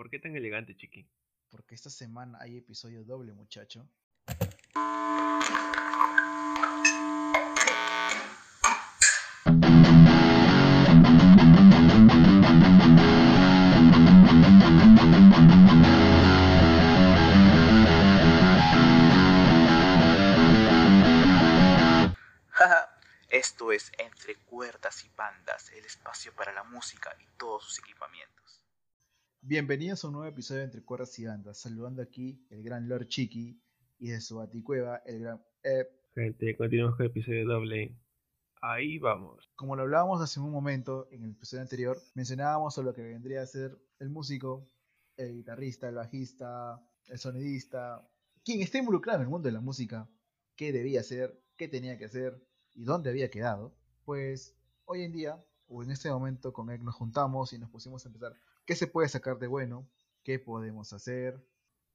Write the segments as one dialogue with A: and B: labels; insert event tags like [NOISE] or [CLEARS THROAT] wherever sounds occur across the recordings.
A: ¿Por qué tan elegante, chiqui?
B: Porque esta semana hay episodio doble, muchacho.
C: Esto es Entre Cuerdas y Bandas, el espacio para la música y todos sus equipamientos.
B: Bienvenidos a un nuevo episodio de Entre Cuerdas y Bandas. Saludando aquí el gran Lord Chiqui y de su baticueva el gran Ep.
A: Gente, continuamos con el episodio doble. Ahí vamos.
B: Como lo hablábamos hace un momento en el episodio anterior, mencionábamos sobre lo que vendría a ser el músico, el guitarrista, el bajista, el sonidista, quien está involucrado en el mundo de la música, qué debía hacer, qué tenía que hacer y dónde había quedado. Pues hoy en día, o en este momento, con él nos juntamos y nos pusimos a empezar qué se puede sacar de bueno, qué podemos hacer,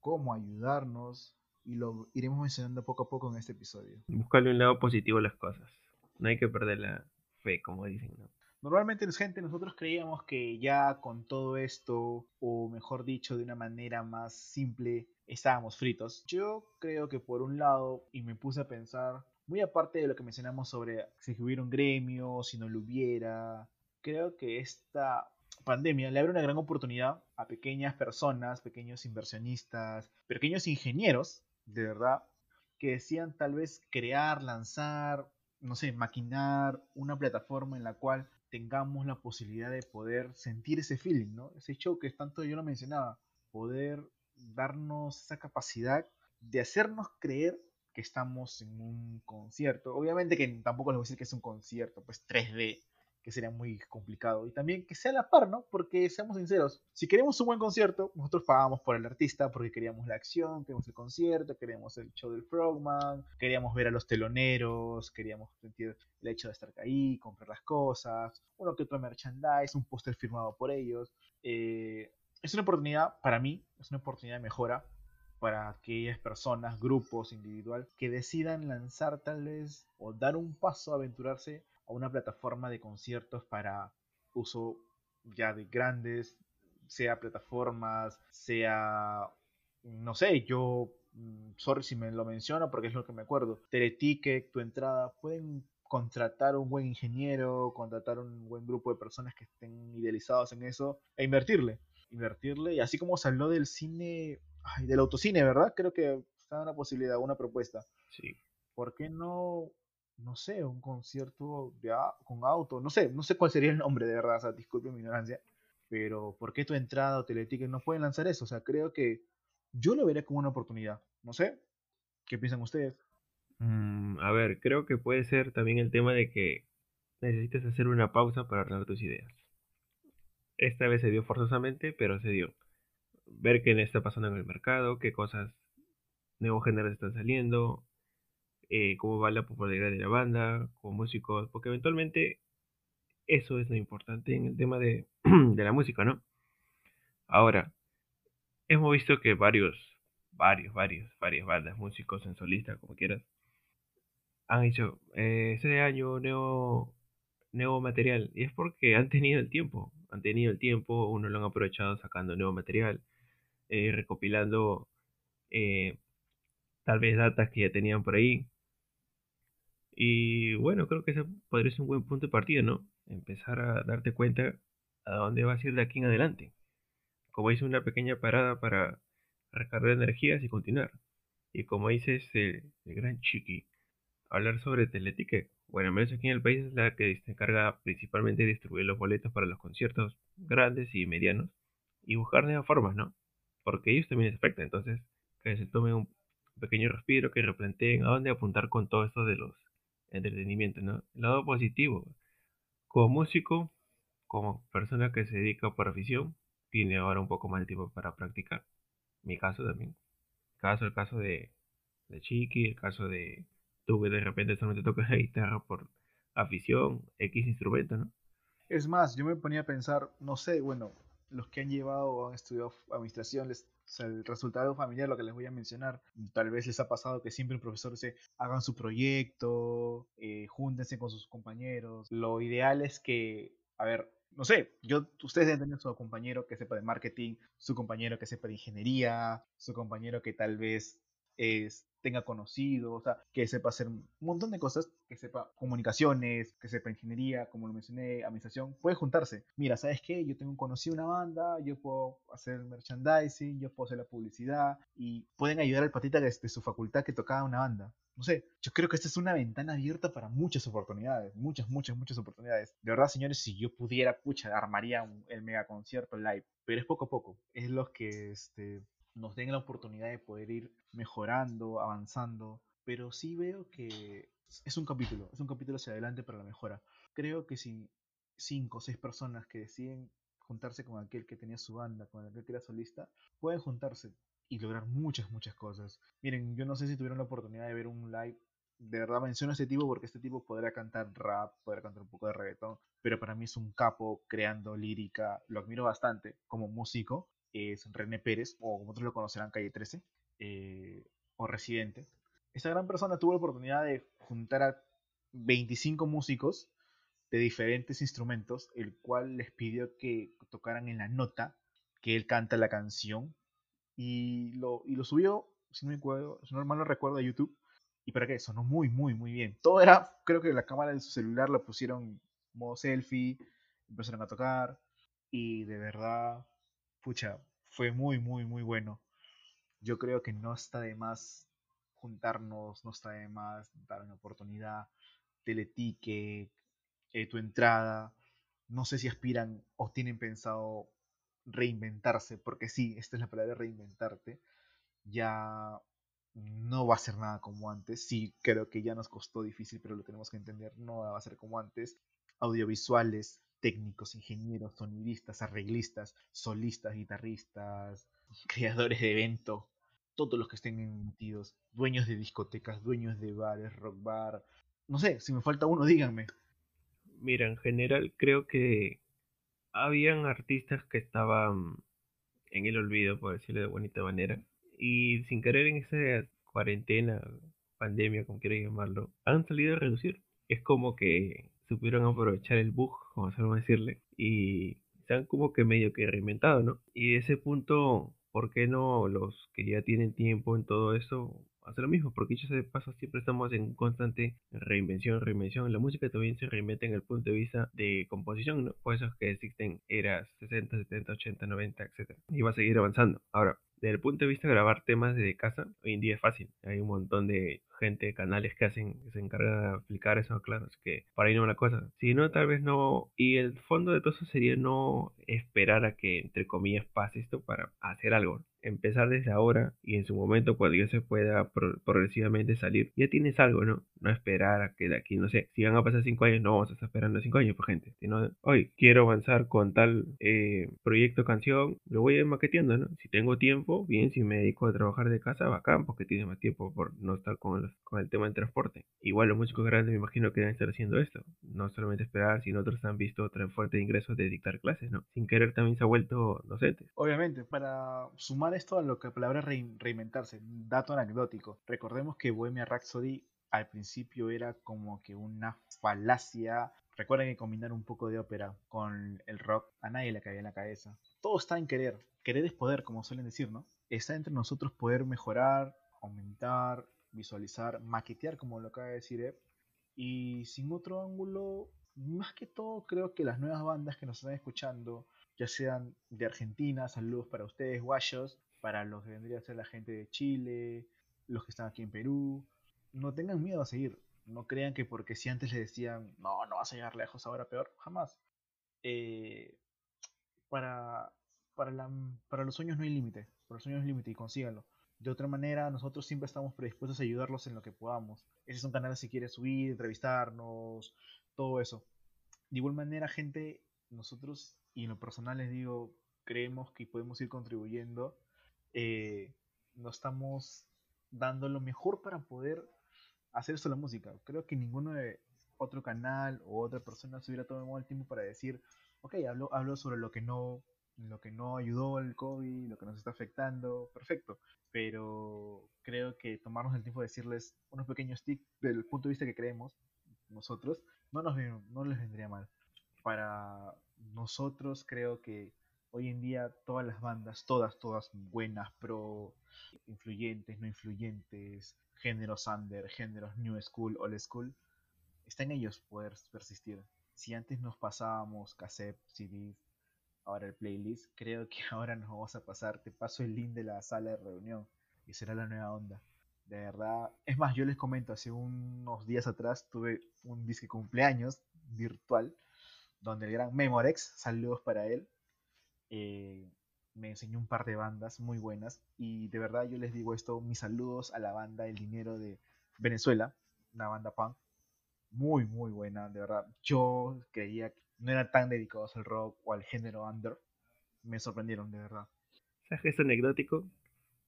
B: cómo ayudarnos, y lo iremos mencionando poco a poco en este episodio.
A: Buscarle un lado positivo a las cosas. No hay que perder la fe, como dicen. ¿no?
B: Normalmente, gente, nosotros creíamos que ya con todo esto, o mejor dicho, de una manera más simple, estábamos fritos. Yo creo que por un lado, y me puse a pensar, muy aparte de lo que mencionamos sobre si hubiera un gremio, si no lo hubiera, creo que esta pandemia le abre una gran oportunidad a pequeñas personas, pequeños inversionistas, pequeños ingenieros, de verdad, que decían tal vez crear, lanzar, no sé, maquinar una plataforma en la cual tengamos la posibilidad de poder sentir ese feeling, ¿no? Ese show que tanto yo lo mencionaba, poder darnos esa capacidad de hacernos creer que estamos en un concierto. Obviamente que tampoco les voy a decir que es un concierto, pues 3D, que sería muy complicado. Y también que sea a la par, ¿no? Porque seamos sinceros, si queremos un buen concierto, nosotros pagamos por el artista porque queríamos la acción, queremos el concierto, queríamos el show del Frogman, queríamos ver a los teloneros, queríamos sentir el hecho de estar ahí, comprar las cosas, uno que otro merchandise, un póster firmado por ellos. Eh, es una oportunidad, para mí, es una oportunidad de mejora para aquellas personas, grupos, individual, que decidan lanzar tal vez o dar un paso, aventurarse a una plataforma de conciertos para uso ya de grandes, sea plataformas, sea, no sé, yo, mm, sorry si me lo menciono porque es lo que me acuerdo, Teleticket, tu entrada, pueden contratar un buen ingeniero, contratar un buen grupo de personas que estén idealizados en eso e invertirle, invertirle, y así como se habló del cine, ay, del autocine, ¿verdad? Creo que está una posibilidad, una propuesta.
A: Sí.
B: ¿Por qué no no sé, un concierto de con auto, no sé, no sé cuál sería el nombre de verdad, o sea, disculpe mi ignorancia, pero ¿por qué tu entrada o Teleticket no pueden lanzar eso? O sea, creo que yo lo veré como una oportunidad, no sé, ¿qué piensan ustedes?
A: Mm, a ver, creo que puede ser también el tema de que necesitas hacer una pausa para ordenar tus ideas. Esta vez se dio forzosamente, pero se dio. Ver qué está pasando en el mercado, qué cosas nuevos géneros están saliendo, eh, cómo va la popularidad de la banda, como músicos, porque eventualmente eso es lo importante en el tema de, [CLEARS THROAT] de la música, ¿no? Ahora, hemos visto que varios, varios, varios, varias bandas, músicos en solista, como quieras, han hecho eh, ese año nuevo, nuevo material. Y es porque han tenido el tiempo. Han tenido el tiempo, uno lo han aprovechado sacando nuevo material, eh, recopilando eh, tal vez datas que ya tenían por ahí. Y bueno, creo que ese podría ser un buen punto de partida, ¿no? Empezar a darte cuenta a dónde vas a ir de aquí en adelante. Como hice una pequeña parada para recargar energías y continuar. Y como dices el, el gran Chiqui, hablar sobre Teleticket. Bueno, menos aquí en el país es la que se encarga principalmente de distribuir los boletos para los conciertos grandes y medianos y buscar nuevas formas, ¿no? Porque ellos también les afecta, entonces que se tome un pequeño respiro, que replanteen a dónde apuntar con todo esto de los entretenimiento, ¿no? El lado positivo, como músico, como persona que se dedica por afición, tiene ahora un poco más de tiempo para practicar. Mi caso también. Caso, el caso de, de Chiqui, el caso de tú que de repente solamente tocas la guitarra por afición, X instrumento, ¿no?
B: Es más, yo me ponía a pensar, no sé, bueno, los que han llevado o han estudiado administración, les, el resultado familiar, lo que les voy a mencionar, tal vez les ha pasado que siempre el profesor dice, hagan su proyecto, eh, júntense con sus compañeros. Lo ideal es que, a ver, no sé, yo, ustedes deben tener su compañero que sepa de marketing, su compañero que sepa de ingeniería, su compañero que tal vez es, tenga conocido, o sea, que sepa hacer un montón de cosas, que sepa comunicaciones, que sepa ingeniería, como lo mencioné, administración, puede juntarse. Mira, ¿sabes qué? Yo tengo conocido una banda, yo puedo hacer merchandising, yo puedo hacer la publicidad y pueden ayudar al patita desde su facultad que tocaba una banda. No sé, yo creo que esta es una ventana abierta para muchas oportunidades, muchas, muchas, muchas oportunidades. De verdad, señores, si yo pudiera, pucha, armaría el mega concierto live, pero es poco a poco. Es lo que este, nos den la oportunidad de poder ir mejorando, avanzando, pero sí veo que es un capítulo, es un capítulo hacia adelante para la mejora. Creo que si cinco o seis personas que deciden juntarse con aquel que tenía su banda, con aquel que era solista, pueden juntarse y lograr muchas, muchas cosas. Miren, yo no sé si tuvieron la oportunidad de ver un live. De verdad menciono a este tipo porque este tipo podrá cantar rap, podrá cantar un poco de reggaetón, pero para mí es un capo creando lírica, lo admiro bastante como músico es René Pérez, o como otros lo conocerán, Calle 13, eh, o Residente. Esta gran persona tuvo la oportunidad de juntar a 25 músicos de diferentes instrumentos, el cual les pidió que tocaran en la nota que él canta la canción y lo, y lo subió, si no me acuerdo, si no mal lo recuerdo, a YouTube. ¿Y para qué? Sonó muy, muy, muy bien. Todo era, creo que la cámara de su celular la pusieron modo selfie, empezaron a tocar y de verdad pucha, fue muy, muy, muy bueno. Yo creo que no está de más juntarnos, no está de más dar una oportunidad, teleticket, eh, tu entrada. No sé si aspiran o tienen pensado reinventarse, porque sí, esta es la palabra reinventarte. Ya no va a ser nada como antes. Sí, creo que ya nos costó difícil, pero lo tenemos que entender, no va a ser como antes. Audiovisuales, técnicos, ingenieros, sonidistas, arreglistas, solistas, guitarristas, [LAUGHS] creadores de evento, todos los que estén metidos, dueños de discotecas, dueños de bares, rock bar. No sé, si me falta uno, díganme.
A: Mira, en general creo que habían artistas que estaban en el olvido, por decirlo de bonita manera, y sin querer en esa cuarentena, pandemia, como quieran llamarlo, han salido a reducir. Es como que supieron aprovechar el bug, como sabemos decirle, y han como que medio que reinventado, ¿no? Y de ese punto, ¿por qué no los que ya tienen tiempo en todo eso hacer lo mismo? Porque ya se pasa, siempre estamos en constante reinvención, reinvención. La música también se reinventa en el punto de vista de composición, ¿no? Por eso es que existen eras 60, 70, 80, 90, etc. Y va a seguir avanzando. Ahora, desde el punto de vista de grabar temas de casa, hoy en día es fácil. Hay un montón de gente, canales que hacen, que se encargan de aplicar eso, claro. Así que para ahí no la cosa. Si no, tal vez no. Y el fondo de todo eso sería no esperar a que, entre comillas, pase esto para hacer algo empezar desde ahora y en su momento cuando ya se pueda progresivamente salir, ya tienes algo, ¿no? No esperar a que de aquí, no sé, si van a pasar cinco años, no vamos a estar esperando cinco años, por pues, gente. Sino, hoy quiero avanzar con tal eh, proyecto, canción, lo voy a ir maqueteando, ¿no? Si tengo tiempo, bien, si me dedico a trabajar de casa, bacán, porque tiene más tiempo por no estar con, con el tema del transporte. Igual los músicos grandes me imagino que deben estar haciendo esto. No solamente esperar, sino otros han visto otra fuente de ingresos de dictar clases, ¿no? Sin querer también se ha vuelto docentes.
B: Obviamente, para sumar esto a lo que la palabra reinventarse, dato anecdótico. Recordemos que Bohemia Rhapsody al principio era como que una falacia. Recuerden que combinar un poco de ópera con el rock a nadie le caía en la cabeza. Todo está en querer. Querer es poder, como suelen decir, ¿no? Está entre nosotros poder mejorar, aumentar, visualizar, maquetear, como lo acaba de decir. Y sin otro ángulo, más que todo, creo que las nuevas bandas que nos están escuchando, ya sean de Argentina, saludos para ustedes, guayos, para los que vendría a ser la gente de Chile, los que están aquí en Perú, no tengan miedo a seguir. No crean que porque si antes les decían, no, no vas a llegar lejos, ahora peor, jamás. Eh, para, para, para los sueños no hay límite, para los sueños no hay límite y consíganlo. De otra manera, nosotros siempre estamos predispuestos a ayudarlos en lo que podamos. Ese es un canal si quieres subir, entrevistarnos, todo eso. De igual manera, gente, nosotros, y en lo personal les digo, creemos que podemos ir contribuyendo. Eh, no estamos dando lo mejor para poder hacer esto la música. Creo que ninguno de otro canal o otra persona se hubiera tomado el tiempo para decir, ok, hablo, hablo sobre lo que no lo que no ayudó el COVID, lo que nos está afectando, perfecto. Pero creo que tomarnos el tiempo de decirles unos pequeños tips del punto de vista que creemos nosotros, no, nos, no les vendría mal para nosotros creo que hoy en día todas las bandas, todas, todas buenas, pro, influyentes, no influyentes, géneros under, géneros new school, old school, está en ellos poder persistir. Si antes nos pasábamos cassette, CDs, ahora el playlist, creo que [LAUGHS] ahora nos vamos a pasar, te paso el link de la sala de reunión y será la nueva onda. De verdad, es más, yo les comento, hace unos días atrás tuve un disque cumpleaños virtual donde el gran Memorex, saludos para él, eh, me enseñó un par de bandas muy buenas y de verdad yo les digo esto, mis saludos a la banda El Dinero de Venezuela, una banda punk muy muy buena, de verdad. Yo creía no eran tan dedicados al rock o al género under, me sorprendieron de verdad.
A: ¿Sabes es anecdótico?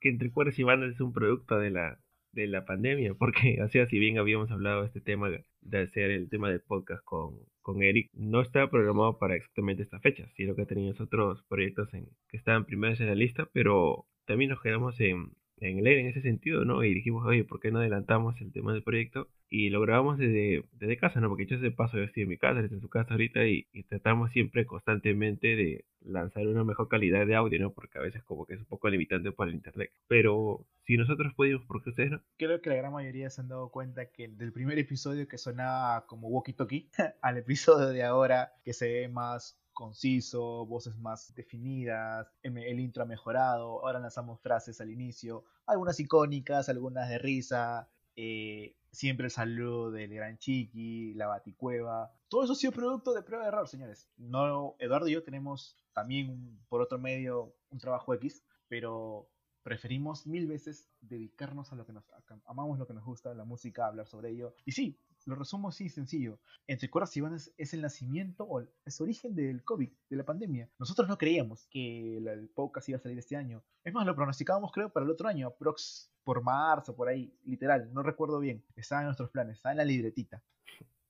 A: Que entre cuerdas y bandas es un producto de la de la pandemia, porque, [LAUGHS] o sea, si bien habíamos hablado de este tema de hacer el tema del podcast con, con Eric, no estaba programado para exactamente esta fecha, sino que teníamos otros proyectos en, que estaban primeros en la lista, pero también nos quedamos en, en el aire en ese sentido, ¿no? Y dijimos, oye, ¿por qué no adelantamos el tema del proyecto? Y lo grabamos desde, desde casa, ¿no? Porque yo ese paso, yo estoy en mi casa, está en su casa ahorita y, tratamos siempre constantemente de lanzar una mejor calidad de audio, ¿no? Porque a veces como que es un poco limitante para el internet. Pero si nosotros pudimos, ¿por qué ustedes no?
B: Creo que la gran mayoría se han dado cuenta que del primer episodio que sonaba como walkie-talkie [LAUGHS] al episodio de ahora que se ve más conciso, voces más definidas, el intro ha mejorado, ahora lanzamos frases al inicio, algunas icónicas, algunas de risa, eh, siempre el saludo del gran Chiqui, la Baticueva. Todo eso ha sido producto de prueba de error, señores. No, Eduardo y yo tenemos también por otro medio un trabajo X, pero preferimos mil veces dedicarnos a lo que nos amamos lo que nos gusta, la música, hablar sobre ello. Y sí, lo resumo así sencillo. Entre cuerdas y bandas es el nacimiento o es origen del COVID, de la pandemia. Nosotros no creíamos que el podcast iba a salir este año. Es más, lo pronosticábamos creo para el otro año, prox por marzo, por ahí, literal, no recuerdo bien. Estaba en nuestros planes, estaba en la libretita.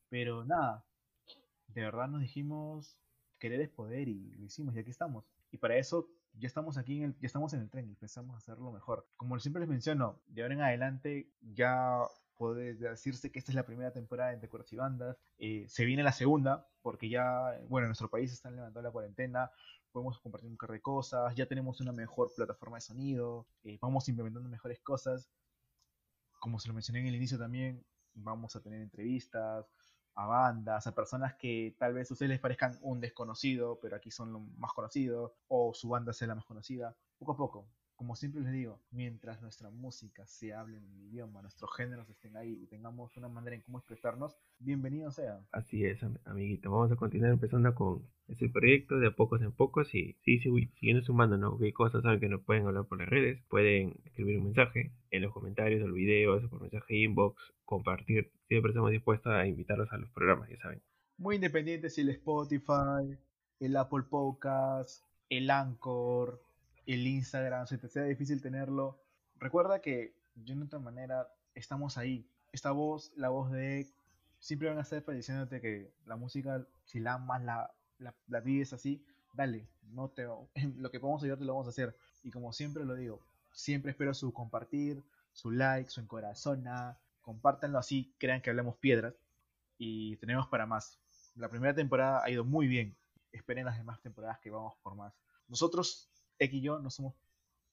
B: Pero nada, de verdad nos dijimos, querer es poder y lo hicimos y aquí estamos. Y para eso ya estamos aquí, en el, ya estamos en el tren y pensamos hacerlo mejor. Como siempre les menciono, de ahora en adelante ya puede decirse que esta es la primera temporada de Entre y Bandas. Eh, se viene la segunda, porque ya, bueno, en nuestro país están levantando la cuarentena, podemos compartir un carro de cosas, ya tenemos una mejor plataforma de sonido, eh, vamos implementando mejores cosas. Como se lo mencioné en el inicio también, vamos a tener entrevistas a bandas, a personas que tal vez a ustedes les parezcan un desconocido, pero aquí son lo más conocidos, o su banda sea la más conocida. Poco a poco, como siempre les digo, mientras nuestra música se hable en el idioma, nuestros géneros estén ahí y tengamos una manera en cómo expresarnos, bienvenido sea.
A: Así es, amiguito. Vamos a continuar empezando con ese proyecto de a pocos en pocos y sí, sí, siguiendo sumando, ¿no? ¿Qué cosas saben que nos pueden hablar por las redes? Pueden escribir un mensaje en los comentarios del video, por mensaje inbox, compartir. Siempre estamos dispuestos a invitarlos a los programas, ya saben.
B: Muy independiente si el Spotify, el Apple Podcast, el Anchor, el Instagram, si te sea difícil tenerlo, recuerda que de otra manera estamos ahí. Esta voz, la voz de siempre van a estar diciéndote que la música, si la amas, la, la, la vives así, dale, no te, [LAUGHS] lo que podemos ayudarte lo vamos a hacer. Y como siempre lo digo, siempre espero su compartir, su like, su encorazona, compártanlo así, crean que hablamos piedras y tenemos para más. La primera temporada ha ido muy bien, esperen las demás temporadas que vamos por más. Nosotros X y yo no somos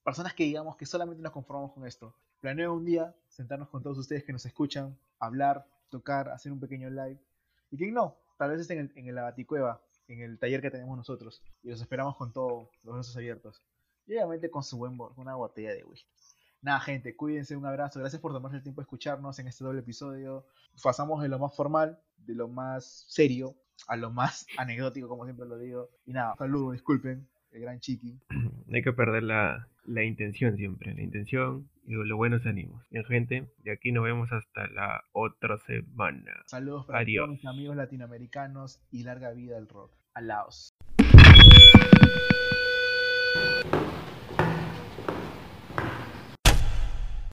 B: personas que digamos que solamente nos conformamos con esto. Planeo un día sentarnos con todos ustedes que nos escuchan, hablar, tocar, hacer un pequeño live. Y que no, tal vez estén en el, en el Abaticueva, en el taller que tenemos nosotros. Y los esperamos con todos los brazos abiertos. Y obviamente con su buen una botella de whisky. Nada, gente, cuídense, un abrazo. Gracias por tomarse el tiempo de escucharnos en este doble episodio. Pasamos de lo más formal, de lo más serio, a lo más [LAUGHS] anecdótico, como siempre lo digo. Y nada, saludos, disculpen el gran Chiqui. [CLEARS THROAT]
A: No hay que perder la, la intención siempre, la intención y los buenos ánimos. Bien, gente, de aquí nos vemos hasta la otra semana.
B: Saludos para todos mis amigos latinoamericanos y larga vida al rock. Alaos.